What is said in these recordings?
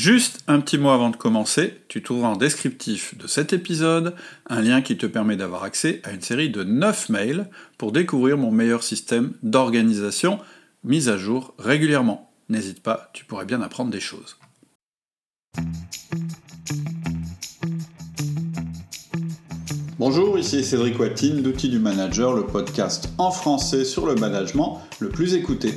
Juste un petit mot avant de commencer, tu trouveras en descriptif de cet épisode un lien qui te permet d'avoir accès à une série de 9 mails pour découvrir mon meilleur système d'organisation mis à jour régulièrement. N'hésite pas, tu pourrais bien apprendre des choses. Bonjour, ici Cédric Watine d'Outils du Manager, le podcast en français sur le management le plus écouté.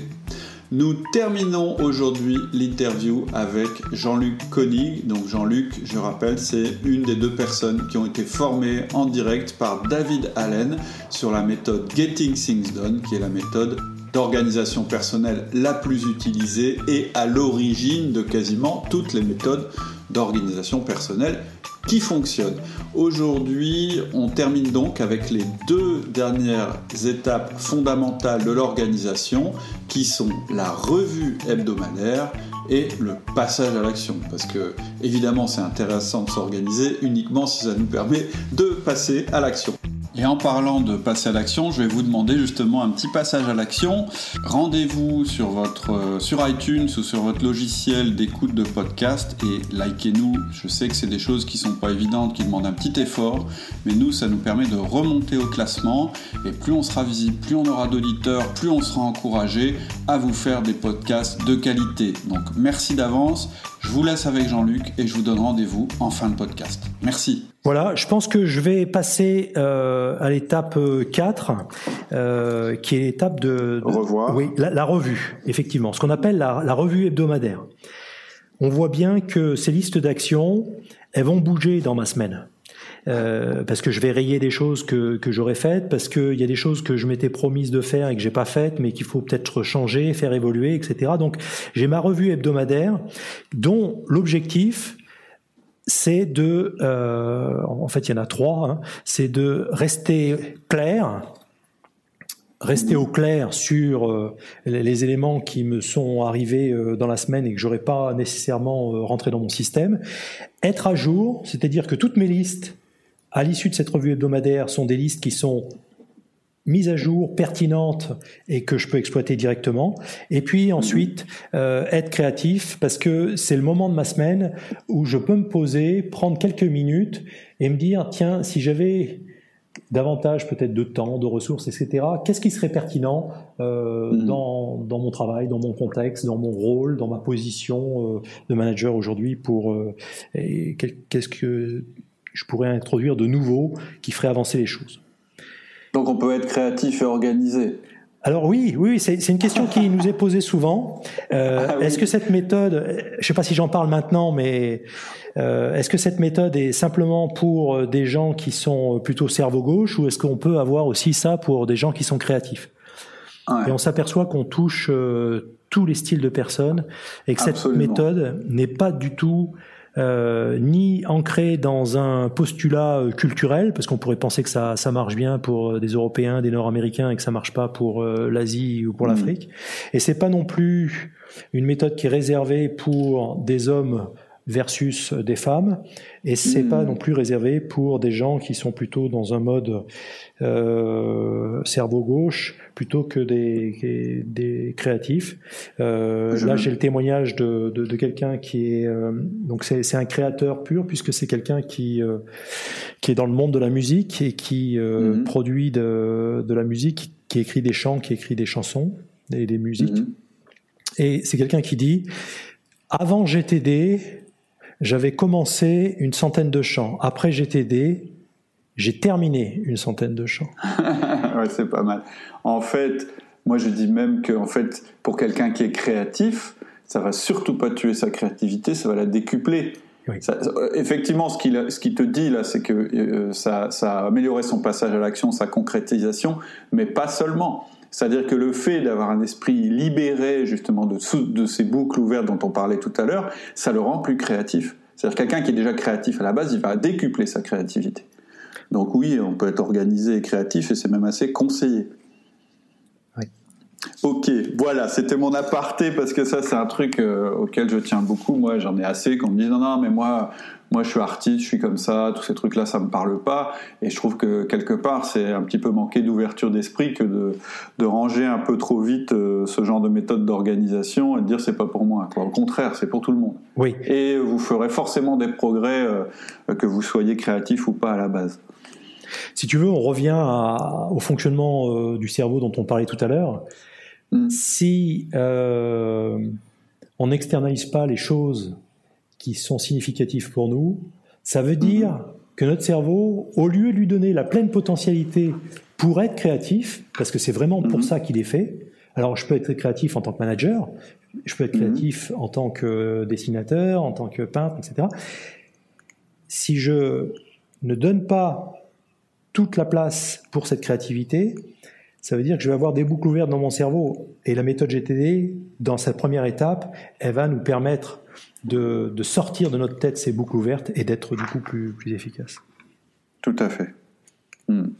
Nous terminons aujourd'hui l'interview avec Jean-Luc Koenig. Donc Jean-Luc, je rappelle, c'est une des deux personnes qui ont été formées en direct par David Allen sur la méthode Getting Things Done, qui est la méthode d'organisation personnelle la plus utilisée et à l'origine de quasiment toutes les méthodes d'organisation personnelle qui fonctionnent. Aujourd'hui, on termine donc avec les deux dernières étapes fondamentales de l'organisation qui sont la revue hebdomadaire et le passage à l'action. Parce que évidemment c'est intéressant de s'organiser uniquement si ça nous permet de passer à l'action. Et en parlant de passer à l'action, je vais vous demander justement un petit passage à l'action. Rendez-vous sur votre euh, sur iTunes ou sur votre logiciel d'écoute de podcast et likez-nous. Je sais que c'est des choses qui sont pas évidentes, qui demandent un petit effort, mais nous ça nous permet de remonter au classement et plus on sera visible, plus on aura d'auditeurs, plus on sera encouragé à vous faire des podcasts de qualité. Donc merci d'avance. Je vous laisse avec Jean-Luc et je vous donne rendez-vous en fin de podcast. Merci. Voilà, je pense que je vais passer euh, à l'étape 4, euh, qui est l'étape de, revoir. Oui, la, revue, effectivement, ce qu'on appelle la, la, revue hebdomadaire. On voit bien que ces listes d'actions, elles vont bouger dans ma semaine. Euh, parce que je vais rayer des choses que, que j'aurais faites, parce qu'il y a des choses que je m'étais promise de faire et que j'ai pas faites, mais qu'il faut peut-être changer, faire évoluer, etc. Donc j'ai ma revue hebdomadaire dont l'objectif c'est de, euh, en fait, il y en a trois, hein, c'est de rester clair, rester au clair sur euh, les éléments qui me sont arrivés euh, dans la semaine et que j'aurais pas nécessairement rentré dans mon système, être à jour, c'est-à-dire que toutes mes listes à l'issue de cette revue hebdomadaire sont des listes qui sont mise à jour, pertinente et que je peux exploiter directement. Et puis ensuite, euh, être créatif parce que c'est le moment de ma semaine où je peux me poser, prendre quelques minutes et me dire, tiens, si j'avais davantage peut-être de temps, de ressources, etc., qu'est-ce qui serait pertinent euh, mhm. dans, dans, mon travail, dans mon contexte, dans mon rôle, dans ma position euh, de manager aujourd'hui pour... Qu'est-ce que je pourrais introduire de nouveau qui ferait avancer les choses. Donc on peut être créatif et organisé. Alors oui, oui, c'est une question qui nous est posée souvent. Euh, ah est-ce que cette méthode, je ne sais pas si j'en parle maintenant, mais euh, est-ce que cette méthode est simplement pour des gens qui sont plutôt cerveau gauche ou est-ce qu'on peut avoir aussi ça pour des gens qui sont créatifs? Et on s'aperçoit qu'on touche euh, tous les styles de personnes et que cette méthode n'est pas du tout euh, ni ancré dans un postulat euh, culturel, parce qu'on pourrait penser que ça, ça marche bien pour euh, des Européens, des Nord-Américains, et que ça marche pas pour l'Asie ou pour mmh. l'Afrique. Et c'est pas non plus une méthode qui est réservée pour des hommes versus des femmes, et c'est pas mmh. non plus réservé pour des gens qui sont plutôt dans un mode euh, cerveau gauche plutôt que des, des créatifs. Euh, là, j'ai le témoignage de, de, de quelqu'un qui est euh, donc c'est un créateur pur puisque c'est quelqu'un qui euh, qui est dans le monde de la musique et qui euh, mmh. produit de, de la musique, qui écrit des chants, qui écrit des chansons et des musiques. Mmh. Et c'est quelqu'un qui dit avant GTD, j'avais commencé une centaine de chants. Après GTD, j'ai terminé une centaine de chants. ouais, c'est pas mal. En fait, moi je dis même que en fait, pour quelqu'un qui est créatif, ça va surtout pas tuer sa créativité, ça va la décupler. effectivement, ce qu'il ce te dit là, c'est que euh, ça, ça a amélioré son passage à l'action, sa concrétisation, mais pas seulement. C'est-à-dire que le fait d'avoir un esprit libéré justement de, de ces boucles ouvertes dont on parlait tout à l'heure, ça le rend plus créatif. C'est-à-dire quelqu'un qui est déjà créatif à la base, il va décupler sa créativité. Donc oui, on peut être organisé et créatif et c'est même assez conseillé. Ok, voilà, c'était mon aparté parce que ça c'est un truc euh, auquel je tiens beaucoup. Moi j'en ai assez qu'on me dise non non mais moi moi je suis artiste, je suis comme ça, tous ces trucs là ça me parle pas et je trouve que quelque part c'est un petit peu manquer d'ouverture d'esprit que de, de, ranger un peu trop vite euh, ce genre de méthode d'organisation et de dire c'est pas pour moi. Quoi. Au contraire c'est pour tout le monde. Oui. Et vous ferez forcément des progrès euh, que vous soyez créatif ou pas à la base. Si tu veux, on revient au fonctionnement du cerveau dont on parlait tout à l'heure. Mm. Si euh, on n'externalise pas les choses qui sont significatives pour nous, ça veut dire mm-hmm. que notre cerveau, au lieu de lui donner la pleine potentialité pour être créatif, parce que c'est vraiment pour mm-hmm. ça qu'il est fait, alors je peux être créatif en tant que manager, je peux être créatif en tant que dessinateur, en tant que peintre, etc. Si je ne donne pas toute la place pour cette créativité, ça veut dire que je vais avoir des boucles ouvertes dans mon cerveau. Et la méthode GTD, dans sa première étape, elle va nous permettre de, sortir de notre tête ces boucles ouvertes et d'être du coup plus, efficace. Tout à fait. Hmm.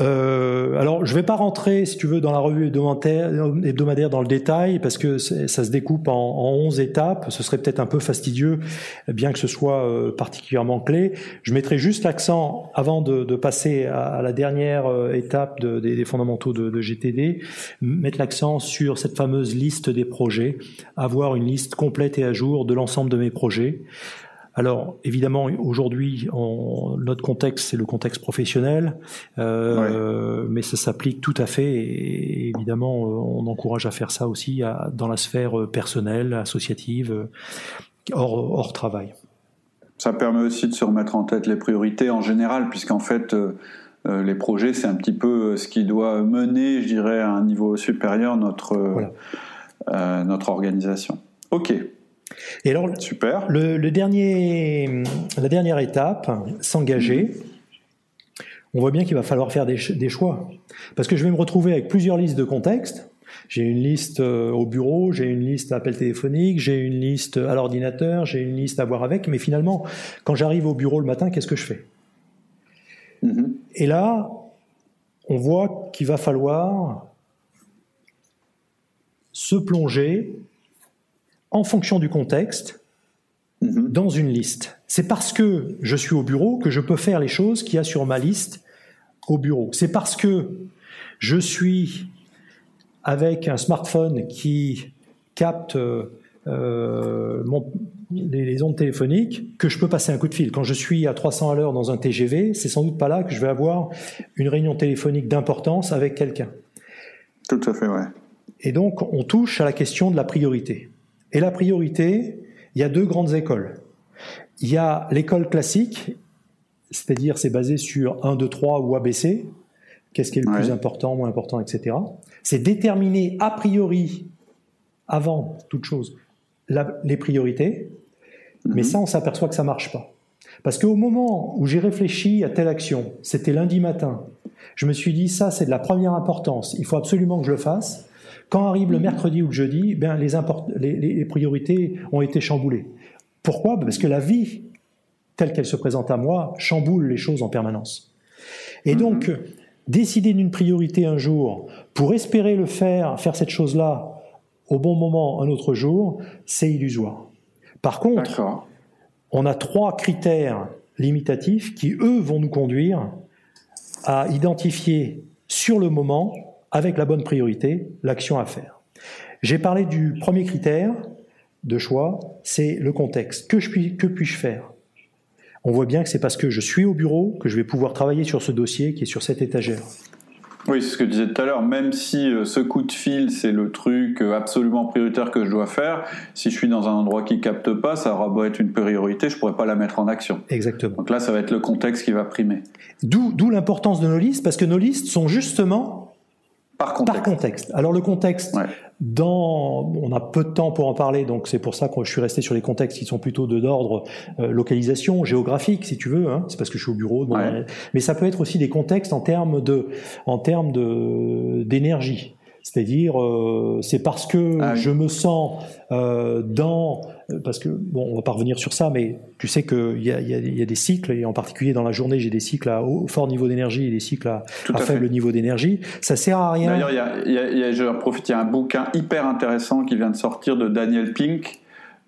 Euh, alors, je ne vais pas rentrer, si tu veux, dans la revue hebdomadaire dans le détail, parce que ça se découpe en, en 11 étapes. Ce serait peut-être un peu fastidieux, bien que ce soit euh, particulièrement clé. Je mettrai juste l'accent, avant de, passer à, la dernière euh, étape de, des, des, fondamentaux de, de GTD, mettre l'accent sur cette fameuse liste des projets, avoir une liste complète et à jour de l'ensemble de mes projets. Alors évidemment, aujourd'hui, notre contexte, c'est le contexte professionnel, euh, mais ça s'applique tout à fait. Et évidemment, euh, on encourage à faire ça aussi dans la sphère euh, personnelle, associative, hors, hors, travail. Ça permet aussi de se remettre en tête les priorités en général, puisqu'en fait, les projets, c'est un petit peu ce qui doit mener, je dirais, à un niveau supérieur notre, notre organisation. Ok. Et alors, Super. Le, dernier, la dernière étape, s'engager. On voit bien qu'il va falloir faire des, choix. Parce que je vais me retrouver avec plusieurs listes de contextes. J'ai une liste euh, au bureau, j'ai une liste à appel téléphonique, j'ai une liste à l'ordinateur, j'ai une liste à voir avec. Mais finalement, quand j'arrive au bureau le matin, qu'est-ce que je fais? Mm-hmm. Et là, on voit qu'il va falloir se plonger en fonction du contexte mhm. dans une liste. C'est parce que je suis au bureau que je peux faire les choses qu'il y a sur ma liste au bureau. C'est parce que je suis avec un smartphone qui capte euh, les, ondes téléphoniques que je peux passer un coup de fil. Quand je suis à 300 à l'heure dans un TGV, c'est sans doute pas là que je vais avoir une réunion téléphonique d'importance avec quelqu'un. Tout à fait, ouais. Et donc, on touche à la question de la priorité. Et la priorité, il y a deux grandes écoles. Il y a l'école classique, c'est-à-dire c'est basé sur 1, 2, 3 ou ABC. Qu'est-ce qui est le plus important, moins important, etc. C'est déterminer a priori, avant toute chose, les priorités. Mais mhm. ça, on s'aperçoit que ça marche pas. Parce qu'au moment où j'ai réfléchi à telle action, c'était lundi matin, je me suis dit, ça, c'est de la première importance, il faut absolument que je le fasse. Quand arrive le mercredi ou le jeudi, ben les, les, priorités ont été chamboulées. Pourquoi? Parce que la vie, telle qu'elle se présente à moi, chamboule les choses en permanence. Et donc, mhm. décider d'une priorité un jour pour espérer le faire, faire cette chose-là au bon moment un autre jour, c'est illusoire. Par contre, on a trois critères limitatifs qui, eux, vont nous conduire à identifier sur le moment avec la bonne priorité, l'action à faire. J'ai parlé du premier critère de choix, c'est le contexte. Que, puis, que puis-je faire? On voit bien que c'est parce que je suis au bureau que je vais pouvoir travailler sur ce dossier qui est sur cette étagère. Oui, c'est ce que je disais tout à l'heure. Même si euh, ce coup de fil, c'est le truc euh, absolument prioritaire que je dois faire, si je suis dans un endroit qui capte pas, ça aura beau être une priorité, je pourrais pas la mettre en action. Exactement. Donc là, ça va être le contexte qui va primer. D'où l'importance de nos listes, parce que nos listes sont justement par contexte. Alors le contexte, dans, on a peu de temps pour en parler, donc c'est pour ça que je suis resté sur les contextes qui sont plutôt de d'ordre euh, localisation, géographique, si tu veux. Hein. c'est parce que je suis au bureau. mais ça peut être aussi des contextes en termes de, en termes de d'énergie. C'est-à-dire, euh, c'est parce que ah je me sens euh, dans, parce que bon, on va pas revenir sur ça, mais tu sais qu'il y a, y, a, y a, des cycles, et en particulier dans la journée, j'ai des cycles à haut, fort niveau d'énergie et des cycles à, à, faible niveau d'énergie. Ça sert à rien. D'ailleurs, il y a, y a, je profite, il y a un bouquin hyper intéressant qui vient de sortir de Daniel Pink,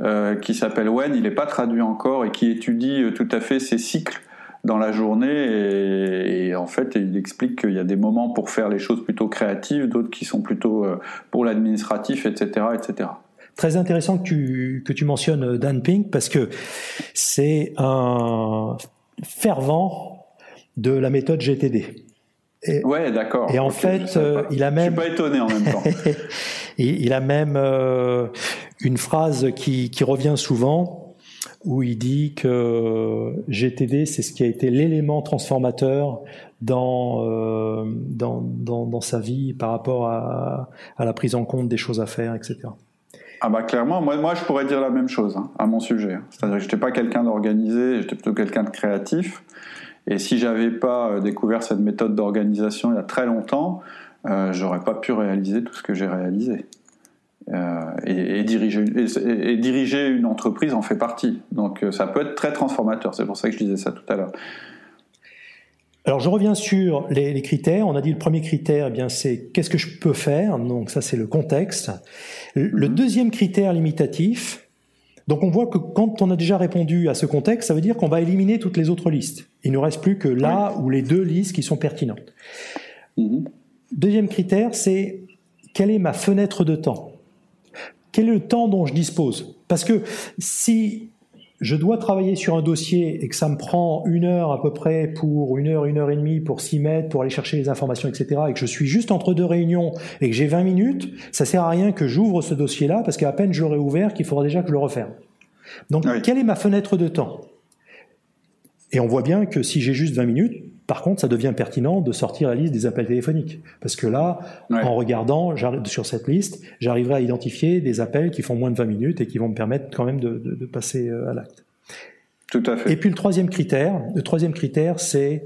euh, qui s'appelle When. Il n'est pas traduit encore et qui étudie tout à fait ces cycles dans la journée et, en fait il explique qu'il y a des moments pour faire les choses plutôt créatives, d'autres qui sont plutôt euh, pour l'administratif, etc., etc. Très intéressant que tu, que tu mentionnes euh, Dan Pink parce que c'est un fervent de la méthode GTD. Et, ouais, d'accord. Et en fait, euh, il a même. Je suis pas étonné en même temps. il a même une phrase qui, qui revient souvent où il dit que GTD, c'est ce qui a été l'élément transformateur dans, euh, dans, dans, dans, sa vie par rapport à, à, la prise en compte des choses à faire, etc. Ah bah clairement, moi, moi je pourrais dire la même chose hein, à mon sujet. C'est-à-dire que je n'étais pas quelqu'un d'organisé, j'étais plutôt quelqu'un de créatif. Et si j'avais pas euh, découvert cette méthode d'organisation il y a très longtemps, euh, j'aurais pas pu réaliser tout ce que j'ai réalisé. Euh, et, diriger, et, diriger une entreprise en fait partie. Donc euh, ça peut être très transformateur. C'est pour ça que je disais ça tout à l'heure. Alors je reviens sur les, critères. On a dit le premier critère, eh bien c'est qu'est-ce que je peux faire. Donc ça c'est le contexte. Le mhm. deuxième critère limitatif. Donc on voit que quand on a déjà répondu à ce contexte, ça veut dire qu'on va éliminer toutes les autres listes. Il ne reste plus que là ou les deux listes qui sont pertinentes. Mhm. Deuxième critère, c'est quelle est ma fenêtre de temps quel est le temps dont je dispose? Parce que si je dois travailler sur un dossier et que ça me prend une heure à peu près pour une heure, une heure et demie pour s'y mettre, pour aller chercher les informations, etc., et que je suis juste entre deux réunions et que j'ai 20 minutes, ça sert à rien que j'ouvre ce dossier-là parce qu'à peine j'aurai ouvert qu'il faudra déjà que je le referme. Donc, quelle est ma fenêtre de temps? Et on voit bien que si j'ai juste 20 minutes, par contre, ça devient pertinent de sortir la liste des appels téléphoniques. Parce que là, en regardant sur cette liste, j'arriverai à identifier des appels qui font moins de 20 minutes et qui vont me permettre quand même de, passer euh, à l'acte. Tout à fait. Et puis le troisième critère, le troisième critère, c'est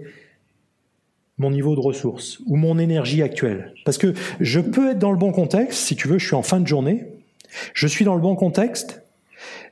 mon niveau de ressources ou mon énergie actuelle. Parce que je peux être dans le bon contexte, si tu veux, je suis en fin de journée, je suis dans le bon contexte,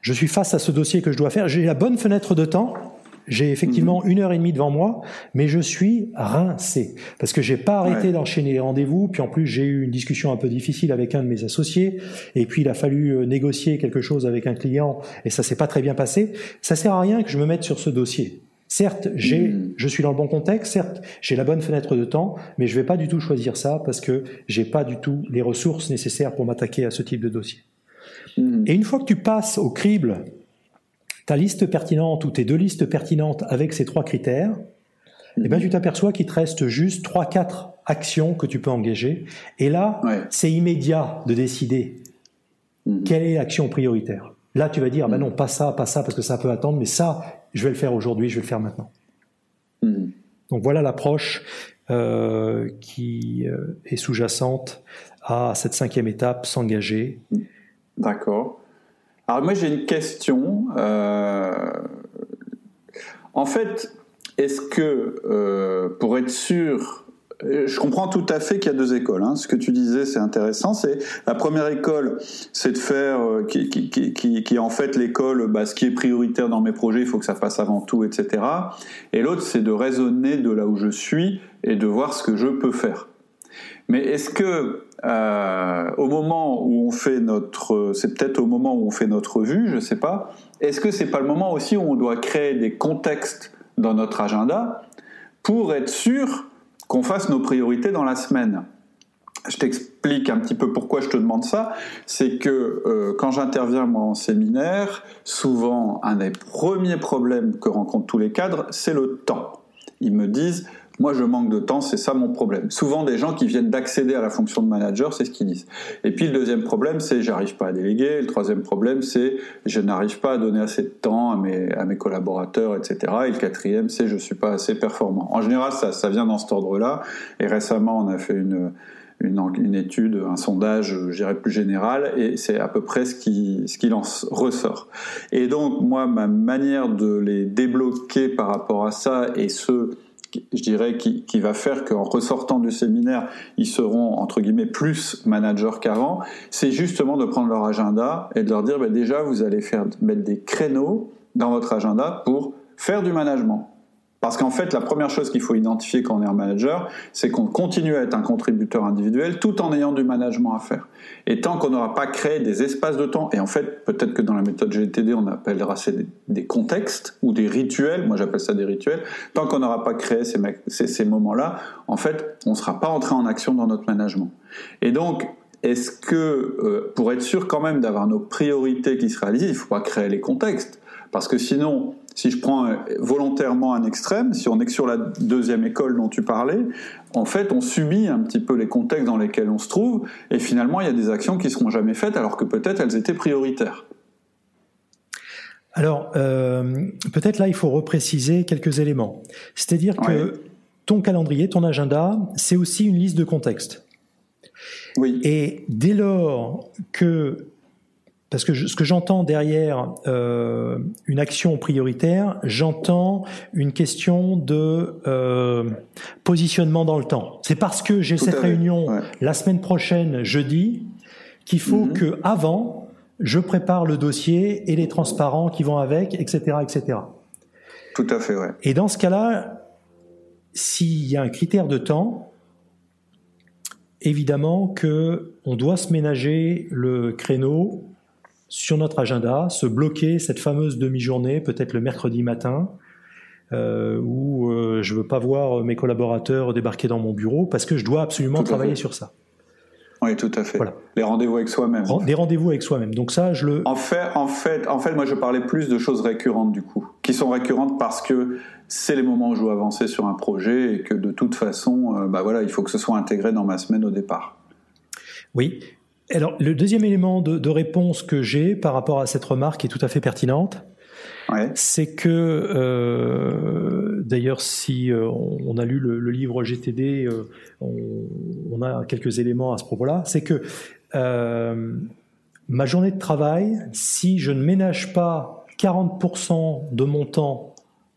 je suis face à ce dossier que je dois faire, j'ai la bonne fenêtre de temps, j'ai effectivement mhm. une heure et demie devant moi, mais je suis rincé parce que j'ai pas arrêté d'enchaîner les rendez-vous. Puis en plus, j'ai eu une discussion un peu difficile avec un de mes associés, et puis il a fallu euh, négocier quelque chose avec un client, et ça s'est pas très bien passé. Ça sert à rien que je me mette sur ce dossier. Certes, j'ai, mhm. je suis dans le bon contexte. Certes, j'ai la bonne fenêtre de temps, mais je vais pas du tout choisir ça parce que j'ai pas du tout les ressources nécessaires pour m'attaquer à ce type de dossier. Mhm. Et une fois que tu passes au crible ta liste pertinente ou tes deux listes pertinentes avec ces trois critères, eh ben, mhm. tu t'aperçois qu'il te reste juste trois, quatre actions que tu peux engager. Et là, c'est immédiat de décider mhm. quelle est l'action prioritaire. Là, tu vas dire, ben non, pas ça, pas ça, parce que ça peut attendre, mais ça, je vais le faire aujourd'hui, je vais le faire maintenant. Mhm. Donc voilà l'approche euh, qui euh, est sous-jacente à cette cinquième étape, s'engager. D'accord. Alors moi j'ai une question. Euh, en fait, est-ce que euh, pour être sûr, euh, je comprends tout à fait qu'il y a deux écoles. Hein. Ce que tu disais, c'est intéressant. C'est la première école, c'est de faire qui, est en fait l'école, bah, ce qui est prioritaire dans mes projets, il faut que ça passe avant tout, etc. Et l'autre, c'est de raisonner de là où je suis et de voir ce que je peux faire. Mais est-ce que euh, au moment où on fait notre, c'est peut-être au moment où on fait notre vue, je sais pas. Est-ce que c'est pas le moment aussi où on doit créer des contextes dans notre agenda pour être sûr qu'on fasse nos priorités dans la semaine? Je t'explique un petit peu pourquoi je te demande ça. C'est que euh, quand j'interviens moi en séminaire, souvent un des premiers problèmes que rencontrent tous les cadres, c'est le temps. Ils me disent moi, je manque de temps, c'est ça mon problème. Souvent, des gens qui viennent d'accéder à la fonction de manager, c'est ce qu'ils disent. Et puis, le deuxième problème, c'est j'arrive pas à déléguer. Le troisième problème, c'est je n'arrive pas à donner assez de temps à mes, à mes collaborateurs, etc. Et le quatrième, c'est je suis pas assez performant. En général, ça, ça vient dans cet ordre-là. Et récemment, on a fait une, une, une, étude, un sondage, je dirais plus général, et c'est à peu près ce qui, ce qui en ressort. Et donc, moi, ma manière de les débloquer par rapport à ça, et ce je dirais, qui, va faire qu'en ressortant du séminaire, ils seront, entre guillemets, plus managers qu'avant, c'est justement de prendre leur agenda et de leur dire, ben déjà, vous allez faire, mettre des créneaux dans votre agenda pour faire du management. Parce qu'en fait, la première chose qu'il faut identifier quand on est un manager, c'est qu'on continue à être un contributeur individuel tout en ayant du management à faire. Et tant qu'on n'aura pas créé des espaces de temps, et en fait, peut-être que dans la méthode GTD, on appellera ça des, contextes ou des rituels, moi j'appelle ça des rituels, tant qu'on n'aura pas créé ces, moments-là, en fait, on ne sera pas entré en action dans notre management. Et donc, est-ce que, euh, pour être sûr quand même d'avoir nos priorités qui se réalisent, il ne faut pas créer les contextes Parce que sinon, si je prends volontairement un extrême, si on est sur la deuxième école dont tu parlais, en fait, on subit un petit peu les contextes dans lesquels on se trouve, et finalement, il y a des actions qui seront jamais faites, alors que peut-être elles étaient prioritaires. Alors, euh, peut-être là, il faut repréciser quelques éléments. C'est-à-dire que ton calendrier, ton agenda, c'est aussi une liste de contextes. Oui. Et dès lors que parce que ce que j'entends derrière euh, une action prioritaire, j'entends une question de euh, positionnement dans le temps. C'est parce que j'ai cette réunion la semaine prochaine, jeudi, qu'il faut mhm. que avant, je prépare le dossier et les transparents qui vont avec, etc., etc. Tout à fait, ouais. Et dans ce cas-là, s'il y a un critère de temps, évidemment que on doit se ménager le créneau sur notre agenda, se bloquer cette fameuse demi-journée, peut-être le mercredi matin, euh, où euh, je veux pas voir mes collaborateurs débarquer dans mon bureau parce que je dois absolument travailler sur ça. Oui, tout à fait. Voilà. Les rendez-vous avec soi-même. Des rendez-vous avec soi-même. Donc ça, je le. En fait, en fait, en fait, moi, je parlais plus de choses récurrentes du coup, qui sont récurrentes parce que c'est les moments où je dois avancer sur un projet et que de toute façon, euh, bah voilà, il faut que ce soit intégré dans ma semaine au départ. Oui, alors, le deuxième élément de, réponse que j'ai par rapport à cette remarque qui est tout à fait pertinente, c'est que, euh, d'ailleurs, si euh, on, a lu le, livre GTD, euh, on, a quelques éléments à ce propos-là, c'est que ma journée de travail, si je ne ménage pas 40% de mon temps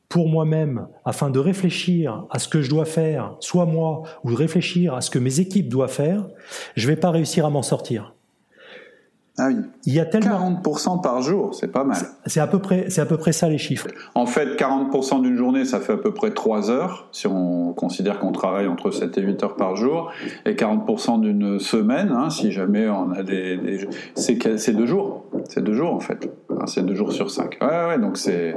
pour moi-même afin de réfléchir à ce que je dois faire, soit moi, ou de réfléchir à ce que mes équipes doivent faire, je vais pas réussir à m'en sortir. Ah oui. Il y a tellement 40% par jour, c'est pas mal. C'est à peu près, c'est à peu près ça les chiffres. En fait, 40% d'une journée, ça fait à peu près 3 heures, si on considère qu'on travaille entre 7 et 8 heures par jour, et 40% d'une semaine, hein, si jamais on a des, des c'est deux jours, c'est deux jours en fait, c'est deux jours sur 5. Ouais, ouais, donc c'est,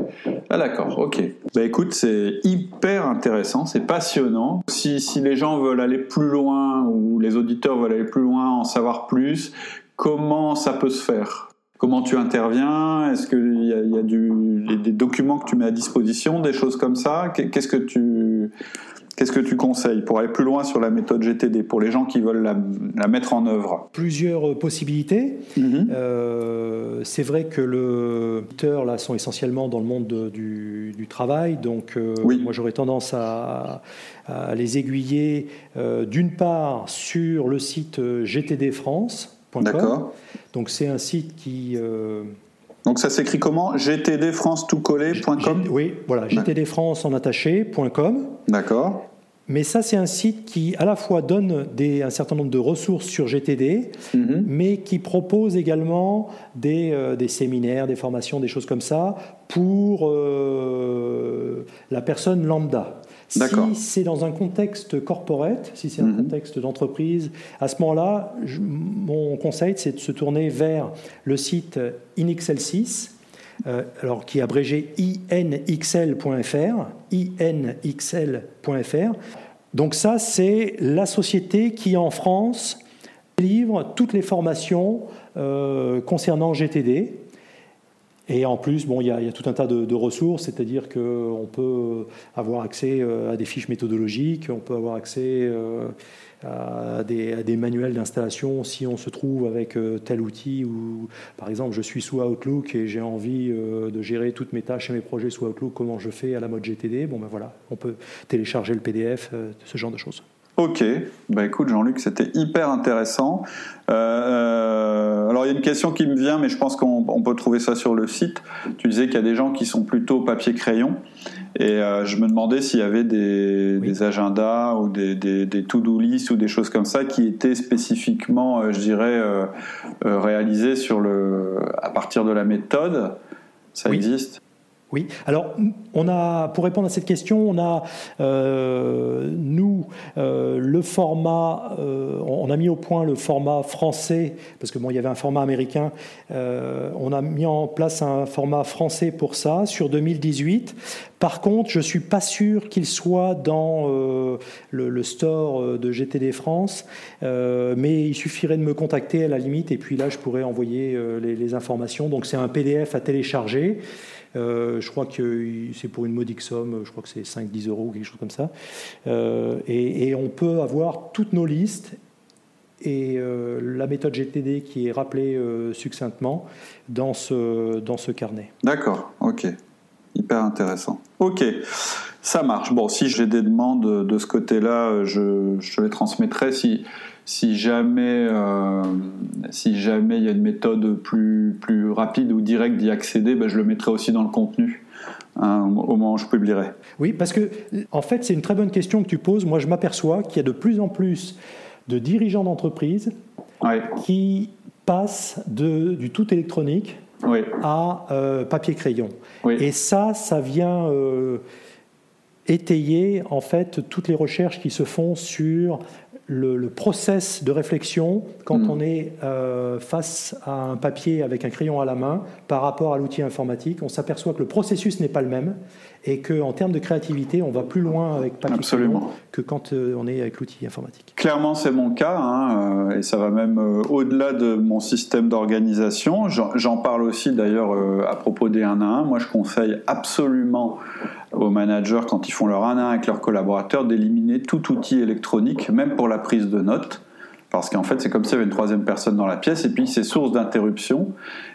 ah d'accord, ok. Bah écoute, c'est hyper intéressant, c'est passionnant. Si, si les gens veulent aller plus loin ou les auditeurs veulent aller plus loin, en savoir plus, Comment ça peut se faire? Comment tu interviens? Est-ce qu'il y a, y a des documents que tu mets à disposition, des choses comme ça? Qu'est-ce que tu Qu'est-ce que tu conseilles pour aller plus loin sur la méthode GTD, pour les gens qui veulent la, mettre en œuvre? Plusieurs possibilités. Mhm. Euh, c'est vrai que le auditeurs là sont essentiellement dans le monde du, travail, donc euh, moi j'aurais tendance à, les aiguiller euh, d'une part sur le site GTD France, D'accord. Donc c'est un site qui... Euh, Donc ça s'écrit comment? gtdfrance tout Oui, voilà, gtdfrance en attaché.com. D'accord. Mais ça, c'est un site qui, à la fois, donne des, un certain nombre de ressources sur GTD, mhm. mais qui propose également des, euh, des, séminaires, des formations, des choses comme ça, pour euh, la personne lambda. Si c'est dans un contexte corporate, si c'est un mhm. contexte d'entreprise, à ce moment-là, mon conseil, c'est de se tourner vers le site INXL6, euh, alors qui est abrégé inxl.fr, inxl.fr. Donc ça, c'est la société qui, en France, livre toutes les formations euh, concernant GTD. Et en plus, bon, il y, a, tout un tas de, ressources, c'est-à-dire qu'on peut avoir accès euh, à des fiches méthodologiques, on peut avoir accès euh, à des, manuels d'installation si on se trouve avec euh, tel outil ou, par exemple, je suis sous Outlook et j'ai envie de gérer toutes mes tâches et mes projets sous Outlook, comment je fais à la mode GTD Bon, ben voilà, on peut télécharger le PDF, ce genre de choses. Ok, bah écoute Jean-Luc, c'était hyper intéressant. Euh, euh, alors il y a une question qui me vient, mais je pense qu'on peut trouver ça sur le site. Tu disais qu'il y a des gens qui sont plutôt papier-crayon, et euh, je me demandais s'il y avait des, agendas ou des, des, to-do list ou des choses comme ça qui étaient spécifiquement, je dirais, sur le, à partir de la méthode. Ça existe? Oui. Alors, on a, pour répondre à cette question, on a, euh, euh, le format, euh, on a mis au point le format français, parce que bon, il y avait un format américain. on a mis en place un format français pour ça sur 2018. Par contre, je suis pas sûr qu'il soit dans le, store de GTD France, mais il suffirait de me contacter à la limite, et puis là, je pourrais envoyer les informations. Donc, c'est un PDF à télécharger. Euh, je crois que c'est pour une modique somme, je crois que c'est 5-10 euros, quelque chose comme ça. Euh, et, on peut avoir toutes nos listes et euh, la méthode GTD qui est rappelée succinctement dans ce, dans ce carnet. D'accord, ok. Hyper intéressant. Ok, ça marche. Bon, si j'ai des demandes de ce côté-là, je, je les transmettrai. Si, si jamais, euh, si jamais il y a une méthode plus, plus rapide ou directe d'y accéder, ben je le mettrai aussi dans le contenu. Hein, au moment où je publierai. Oui, parce que en fait, c'est une très bonne question que tu poses. Moi, je m'aperçois qu'il y a de plus en plus de dirigeants d'entreprise qui passent de, du tout électronique à euh, papier crayon. Et ça, ça vient euh, étayer en fait toutes les recherches qui se font sur le, process de réflexion quand hmm. on est euh, face à un papier avec un crayon à la main par rapport à l'outil informatique. On s'aperçoit que le processus n'est pas le même et qu'en termes de créativité, on va plus loin avec papier que quand on est avec l'outil informatique. Clairement, c'est mon cas, hein, et ça va même au-delà de mon système d'organisation. J'en parle aussi d'ailleurs à propos des 1 à 1. Moi, je conseille absolument aux managers, quand ils font leur 1 à 1 avec leurs collaborateurs, d'éliminer tout outil électronique, même pour la prise de notes parce qu'en fait c'est comme s'il y avait une troisième personne dans la pièce et puis c'est source d'interruption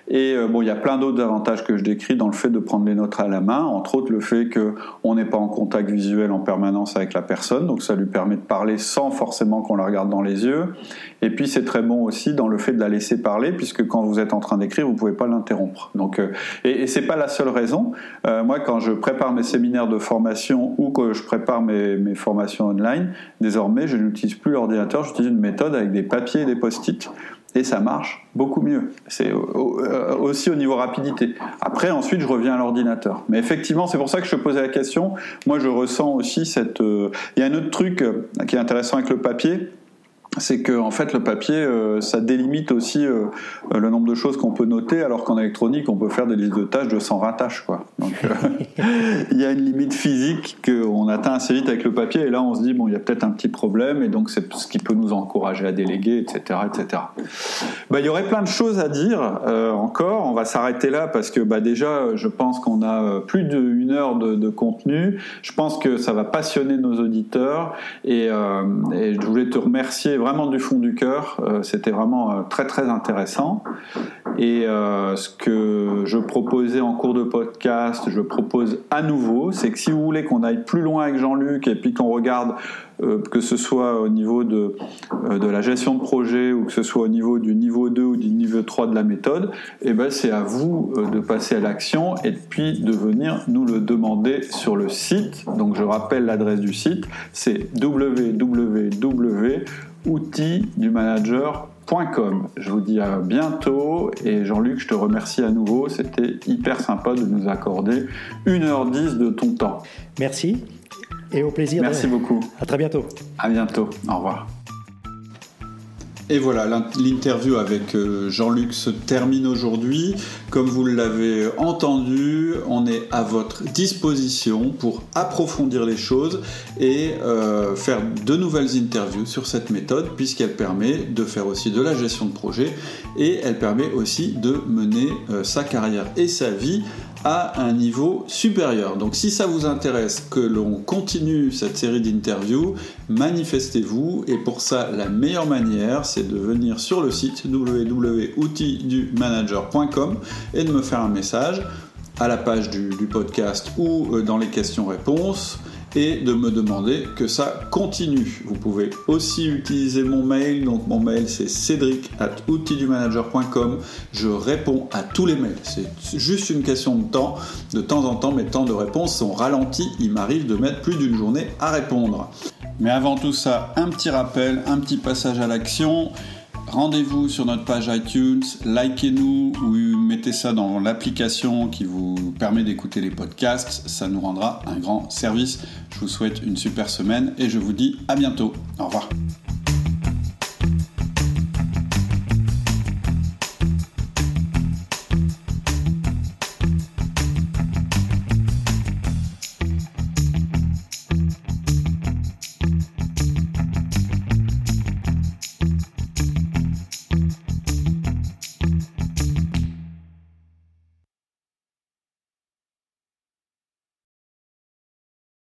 et euh, bon il y a plein d'autres avantages que je décris dans le fait de prendre les notes à la main. Entre autres le fait que on n'est pas en contact visuel en permanence avec la personne. Donc ça lui permet de parler sans forcément qu'on la regarde dans les yeux. Et puis c'est très bon aussi dans le fait de la laisser parler puisque quand vous êtes en train d'écrire vous pouvez pas l'interrompre. Donc euh, et, et c'est pas la seule raison. Euh, moi quand je prépare mes séminaires de formation ou que je prépare mes, mes formations online désormais je n'utilise plus l'ordinateur. J'utilise une méthode avec des papiers et des post-it et ça marche beaucoup mieux. C'est euh, aussi au niveau rapidité. Après, ensuite, je reviens à l'ordinateur. Mais effectivement, c'est pour ça que je posais la question. Moi, je ressens aussi cette. Euh, il y a un autre truc euh, qui est intéressant avec le papier, c'est que en fait le papier euh, ça délimite aussi euh, euh, le nombre de choses qu'on peut noter alors qu'en électronique on peut faire des listes de tâches de 120 tâches quoi. Donc il y a une limite physique qu'on atteint assez vite avec le papier et là on se dit bon il y a peut-être un petit problème et donc c'est ce qui peut nous encourager à déléguer etc etc bah, il y aurait plein de choses à dire encore. On va s'arrêter là parce que bah, déjà je pense qu'on a plus d'une heure de, de, contenu. Je pense que ça va passionner nos auditeurs et, et je voulais te remercier vraiment du fond du cœur. Euh, c'était vraiment euh, très très intéressant. Et euh, ce que je proposais en cours de podcast, je propose à nouveau, c'est que si vous voulez qu'on aille plus loin avec Jean-Luc et puis qu'on regarde que ce soit au niveau de, de la gestion de projet ou que ce soit au niveau du niveau 2 ou du niveau 3 de la méthode, eh ben c'est à vous de passer à l'action et puis de venir nous le demander sur le site. Donc je rappelle l'adresse du site, c'est www outils du manager.com. Je vous dis à bientôt et Jean-Luc, je te remercie à nouveau. C'était hyper sympa de nous accorder 1h10 de ton temps. Merci et au plaisir. Merci beaucoup. À très bientôt. À bientôt. Au revoir. Et voilà, l'interview avec euh, Jean-Luc se termine aujourd'hui. Comme vous l'avez entendu, on est à votre disposition pour approfondir les choses et euh, faire de nouvelles interviews sur cette méthode puisqu'elle permet de faire aussi de la gestion de projet et elle permet aussi de mener euh, sa carrière et sa vie à un niveau supérieur. Donc si ça vous intéresse que l'on continue cette série d'interviews, manifestez-vous et pour ça la meilleure manière c'est de venir sur le site www.outildumanager.com et de me faire un message à la page du, podcast ou euh, dans les questions-réponses et de me demander que ça continue. Vous pouvez aussi utiliser mon mail, donc mon mail c'est cédric at. Je réponds à tous les mails, c'est juste une question de temps. De temps en temps, mes temps de réponse sont ralentis, il m'arrive de mettre plus d'une journée à répondre. Mais avant tout ça, un petit rappel, un petit passage à l'action. Rendez-vous sur notre page iTunes, likez-nous ou mettez ça dans l'application qui vous permet d'écouter les podcasts. Ça nous rendra un grand service. Je vous souhaite une super semaine et je vous dis à bientôt. Au revoir.